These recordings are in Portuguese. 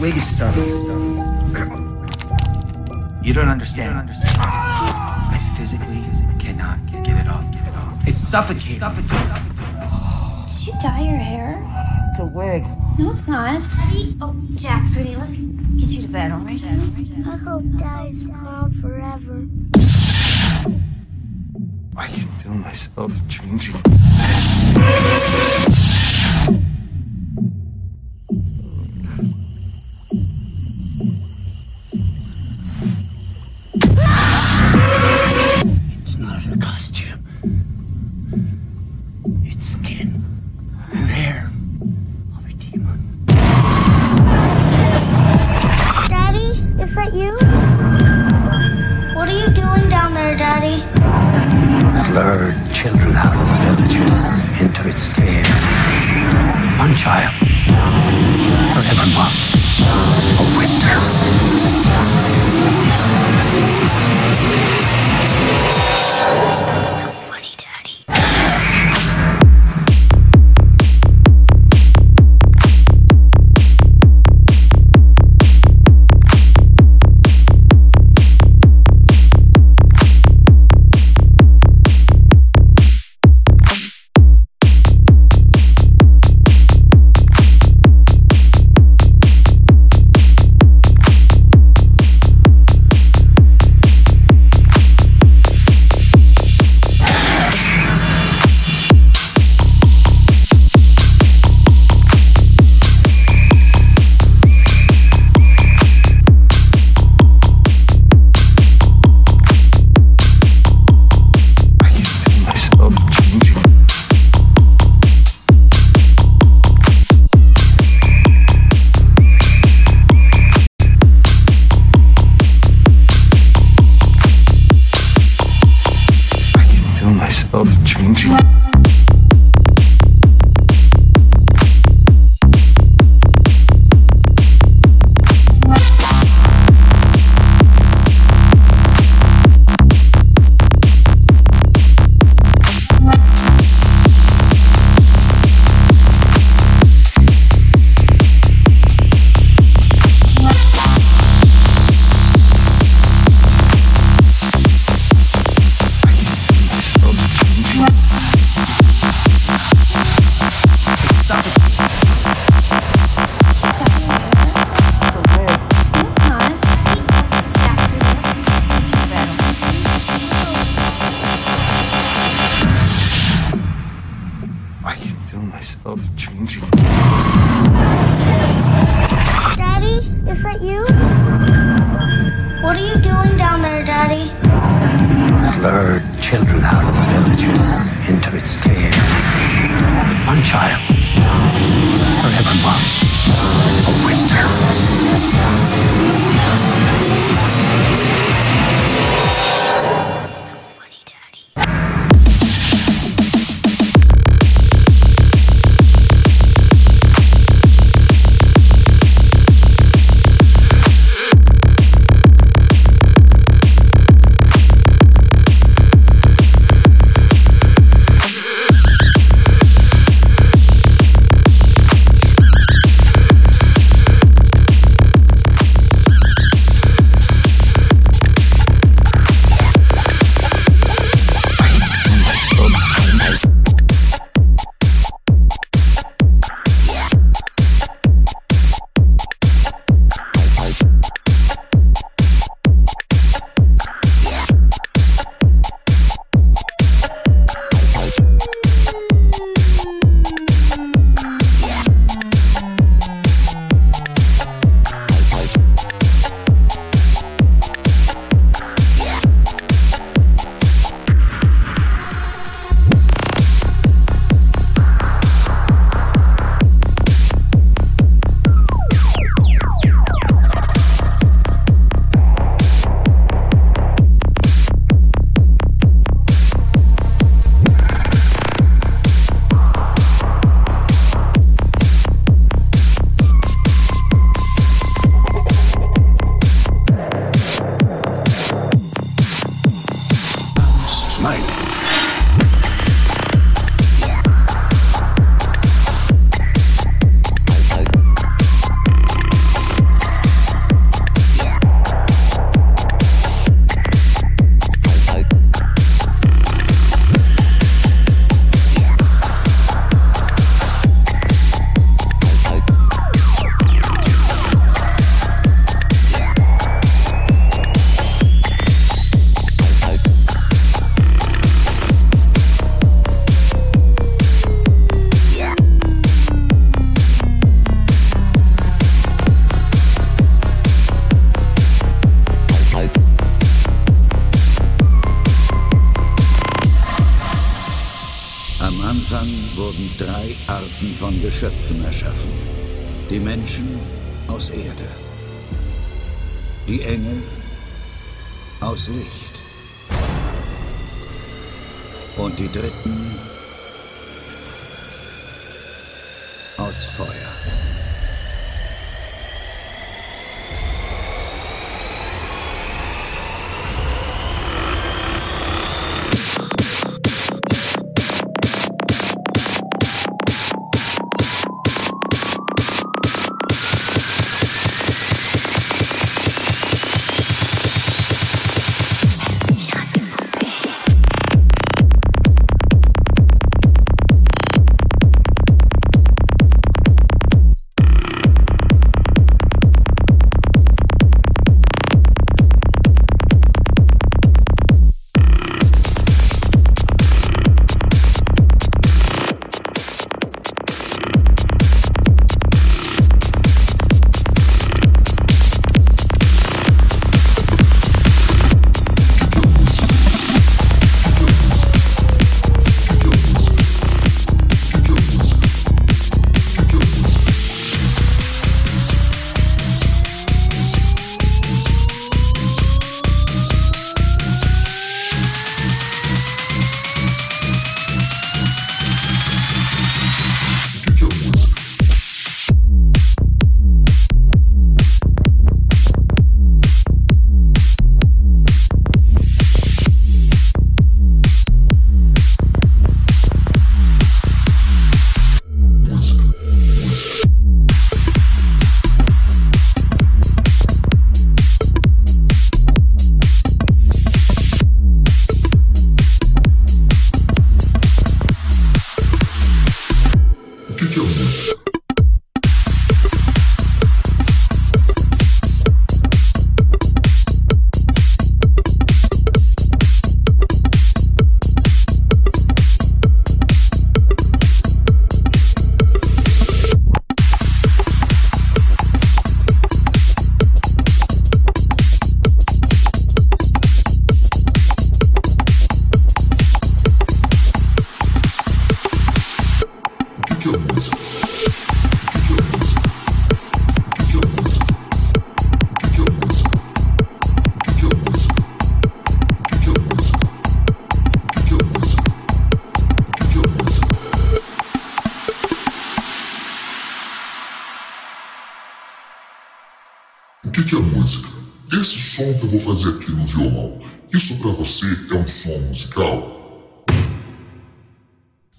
wig is stuck. You don't understand. You don't understand. I physically cannot get it off. Get it off. It's suffocating. suffocating. Did you dye your hair? It's a wig. No, it's not. Oh, Jack, sweetie, let's get you to bed, all right? I hope Daddy's calm forever. I can feel myself changing. Bye. Feel myself changing. Daddy, is that you? What are you doing down there, Daddy? lured children out of the villages into its cave. One child for every month of winter. 少爷。Som que eu vou fazer aqui no violão, isso para você é um som musical?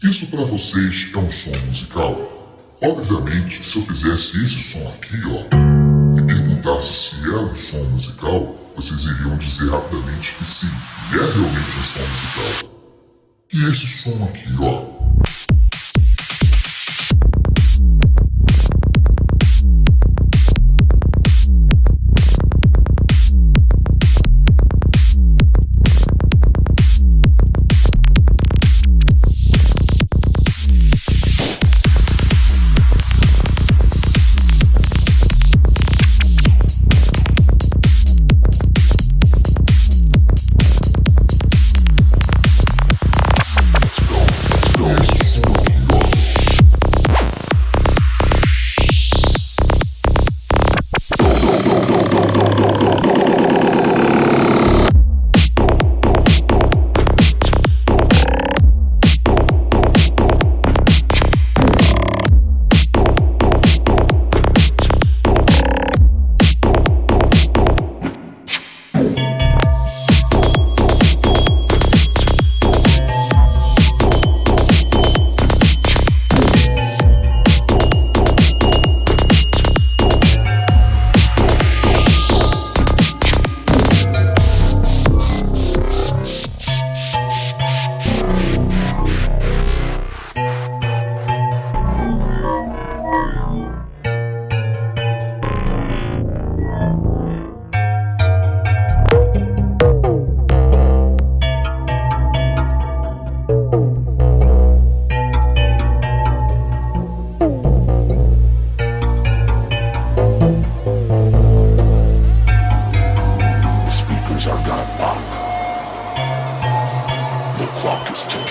Isso para vocês é um som musical? Obviamente, se eu fizesse esse som aqui, ó, e perguntasse se é um som musical, vocês iriam dizer rapidamente que sim, é realmente um som musical. E esse som aqui, ó, clock is ticking.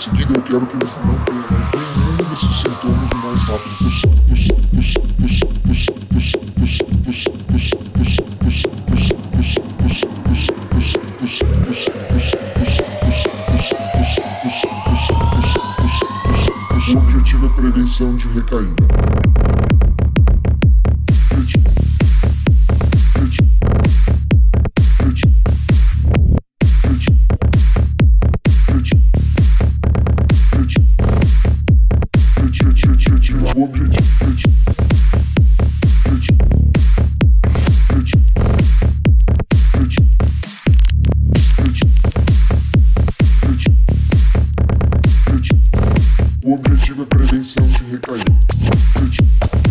seguida eu quero que você não tenha mais nenhum desses sintomas o mais rápido possível. Gucci.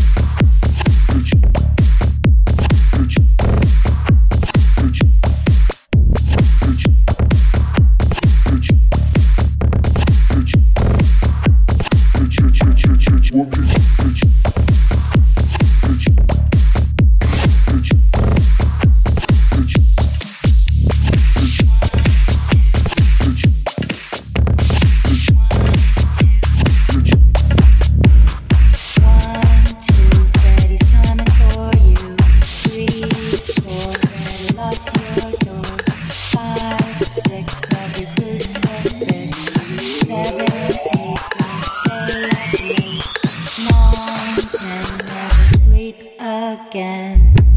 and never sleep again.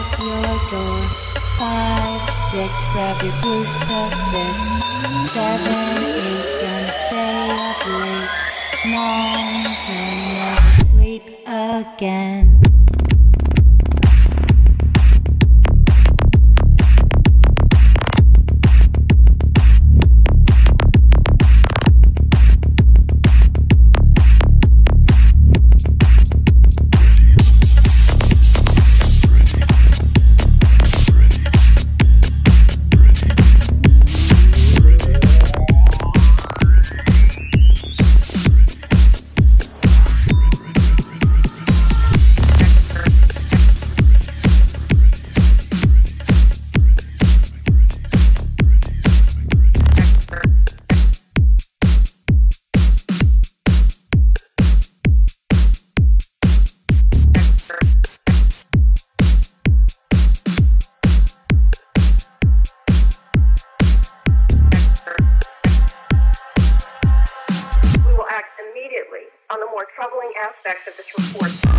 at your door. Five, six, grab your crucifix. Seven, eight, don't stay up late. Nine, ten, never sleep again. of this report.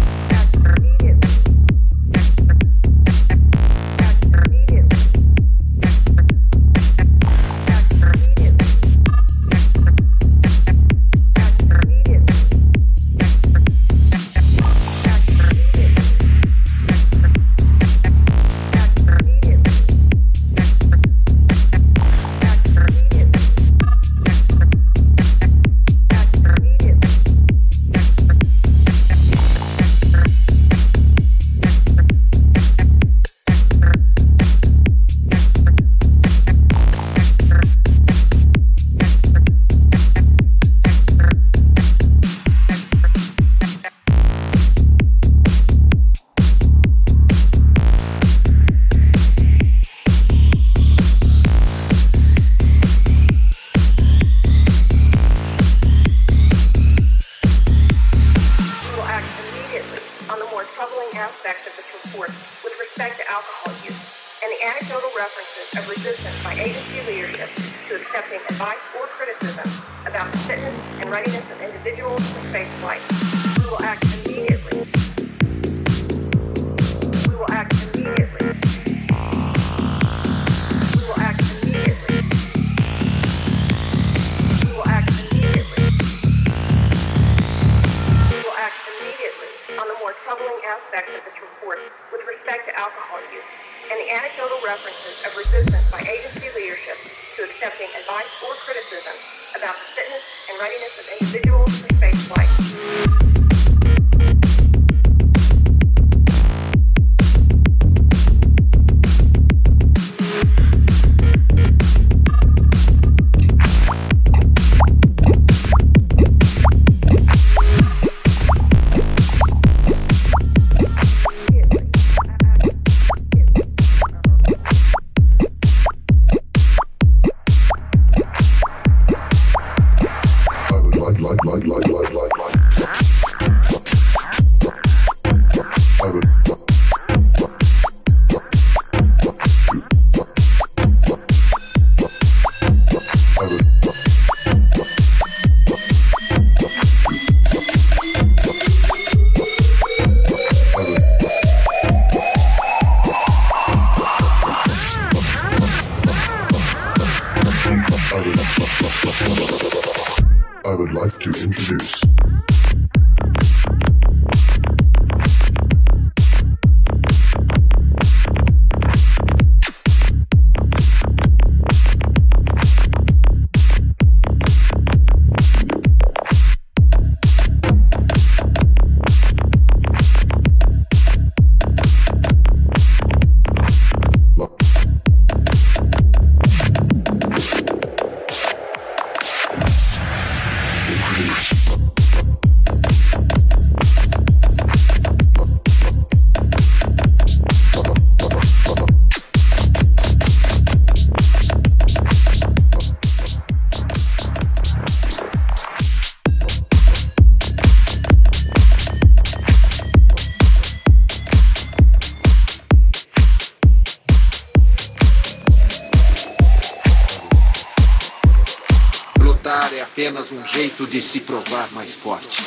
apenas um jeito de se provar mais forte.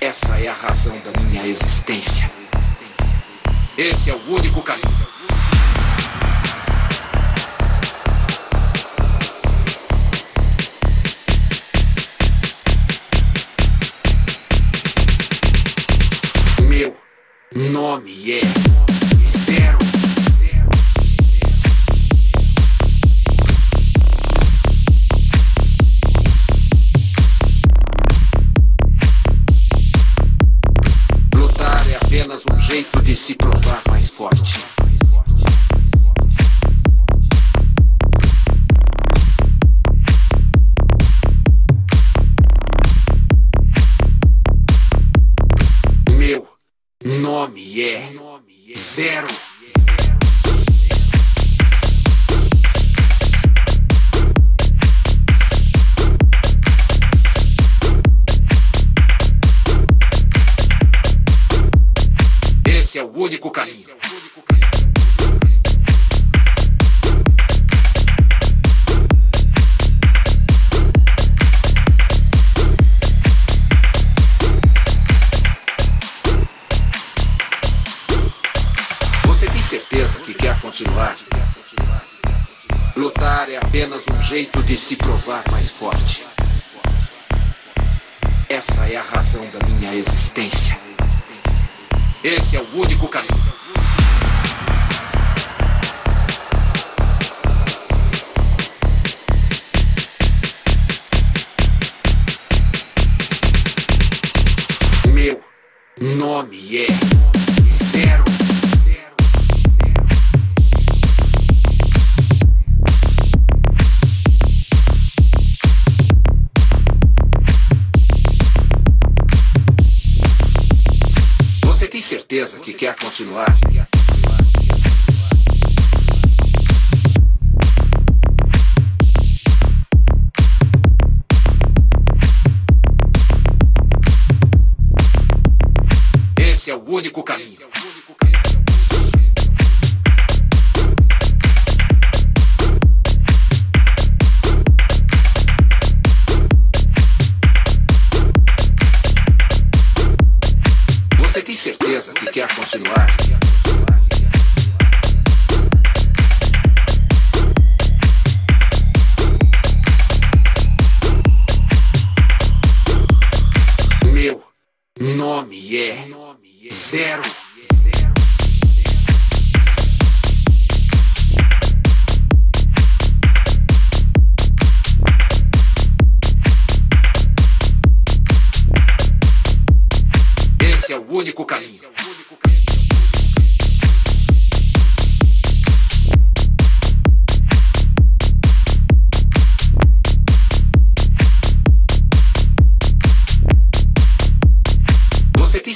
Essa é a razão da minha existência. Esse é o único caminho. Nome é Zero. Esse é o único caminho. Certeza que quer continuar? Lutar é apenas um jeito de se provar mais forte. Essa é a razão da minha existência. Esse é o único caminho. Continuar? Esse é o único caminho. Certeza que quer continuar?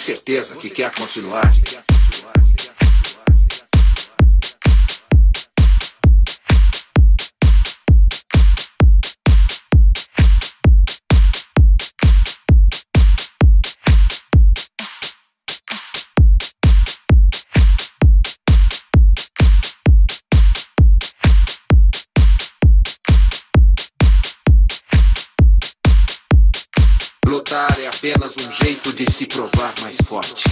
Certeza que quer continuar? Se provar mais forte.